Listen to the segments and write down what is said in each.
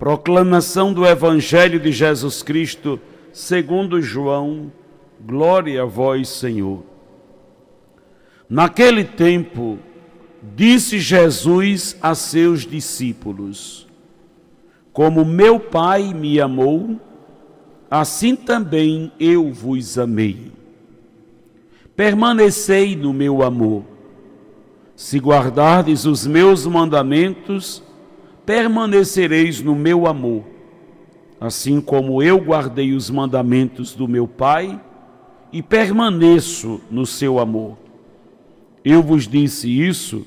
Proclamação do Evangelho de Jesus Cristo, segundo João, glória a vós, Senhor. Naquele tempo, disse Jesus a seus discípulos: Como meu Pai me amou, assim também eu vos amei. Permanecei no meu amor. Se guardardes os meus mandamentos, permanecereis no meu amor, assim como eu guardei os mandamentos do meu Pai e permaneço no seu amor. Eu vos disse isso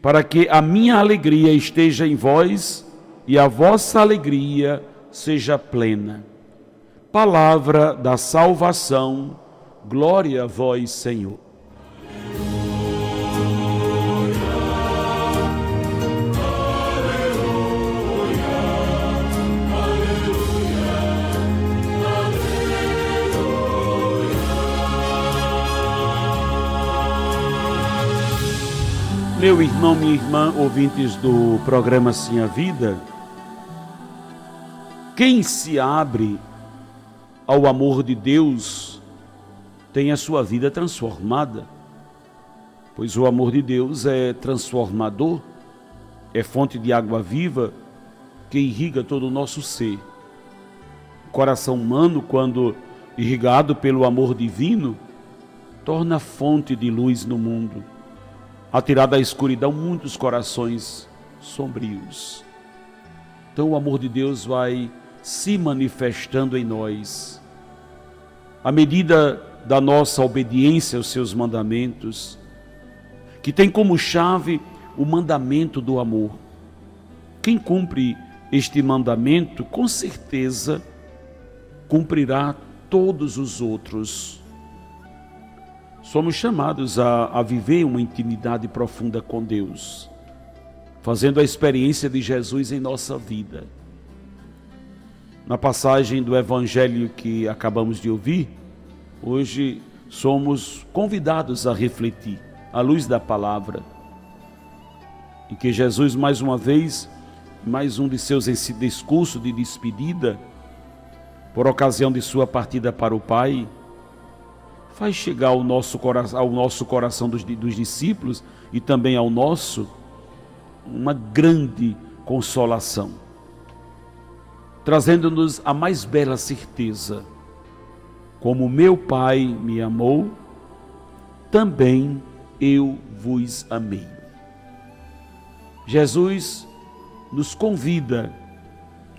para que a minha alegria esteja em vós e a vossa alegria seja plena. Palavra da salvação, glória a vós, Senhor. Meu irmão, minha irmã, ouvintes do programa Sim a Vida, quem se abre ao amor de Deus tem a sua vida transformada, pois o amor de Deus é transformador, é fonte de água viva que irriga todo o nosso ser. O coração humano, quando irrigado pelo amor divino, torna fonte de luz no mundo a tirar da escuridão muitos corações sombrios. Então o amor de Deus vai se manifestando em nós. À medida da nossa obediência aos seus mandamentos, que tem como chave o mandamento do amor. Quem cumpre este mandamento, com certeza, cumprirá todos os outros somos chamados a, a viver uma intimidade profunda com Deus, fazendo a experiência de Jesus em nossa vida. Na passagem do Evangelho que acabamos de ouvir, hoje somos convidados a refletir à luz da palavra. E que Jesus, mais uma vez, mais um de seus discursos de despedida, por ocasião de sua partida para o Pai, faz chegar ao nosso coração, ao nosso coração dos, dos discípulos e também ao nosso uma grande consolação, trazendo-nos a mais bela certeza: como meu Pai me amou, também eu vos amei. Jesus nos convida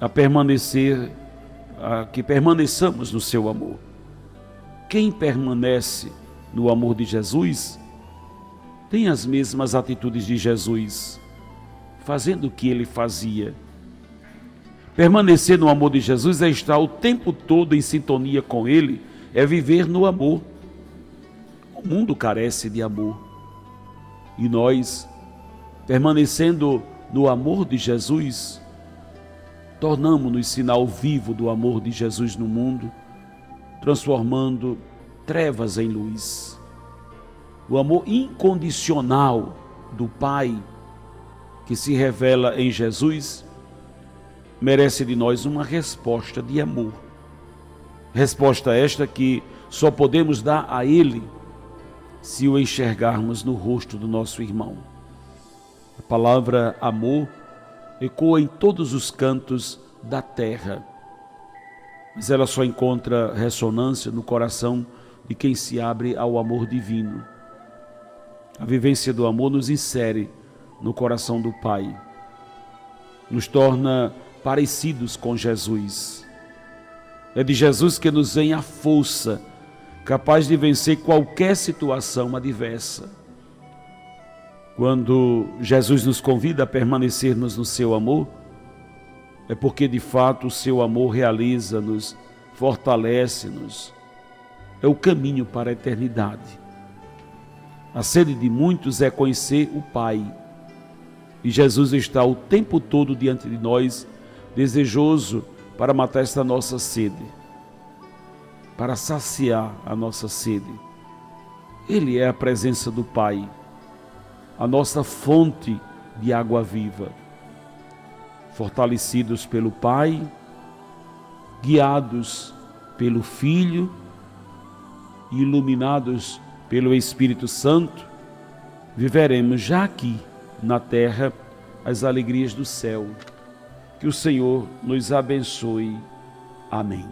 a permanecer, a que permaneçamos no seu amor. Quem permanece no amor de Jesus tem as mesmas atitudes de Jesus, fazendo o que ele fazia. Permanecer no amor de Jesus é estar o tempo todo em sintonia com ele, é viver no amor. O mundo carece de amor. E nós, permanecendo no amor de Jesus, tornamos-nos sinal vivo do amor de Jesus no mundo transformando trevas em luz. O amor incondicional do Pai que se revela em Jesus merece de nós uma resposta de amor. Resposta esta que só podemos dar a Ele se o enxergarmos no rosto do nosso irmão. A palavra amor ecoa em todos os cantos da terra mas ela só encontra ressonância no coração de quem se abre ao amor divino. A vivência do amor nos insere no coração do Pai, nos torna parecidos com Jesus. É de Jesus que nos vem a força capaz de vencer qualquer situação adversa. Quando Jesus nos convida a permanecermos no seu amor, é porque de fato o seu amor realiza-nos fortalece-nos. É o caminho para a eternidade. A sede de muitos é conhecer o Pai. E Jesus está o tempo todo diante de nós, desejoso para matar esta nossa sede, para saciar a nossa sede. Ele é a presença do Pai, a nossa fonte de água viva. Fortalecidos pelo Pai, guiados pelo Filho, iluminados pelo Espírito Santo, viveremos já aqui na terra as alegrias do céu. Que o Senhor nos abençoe. Amém.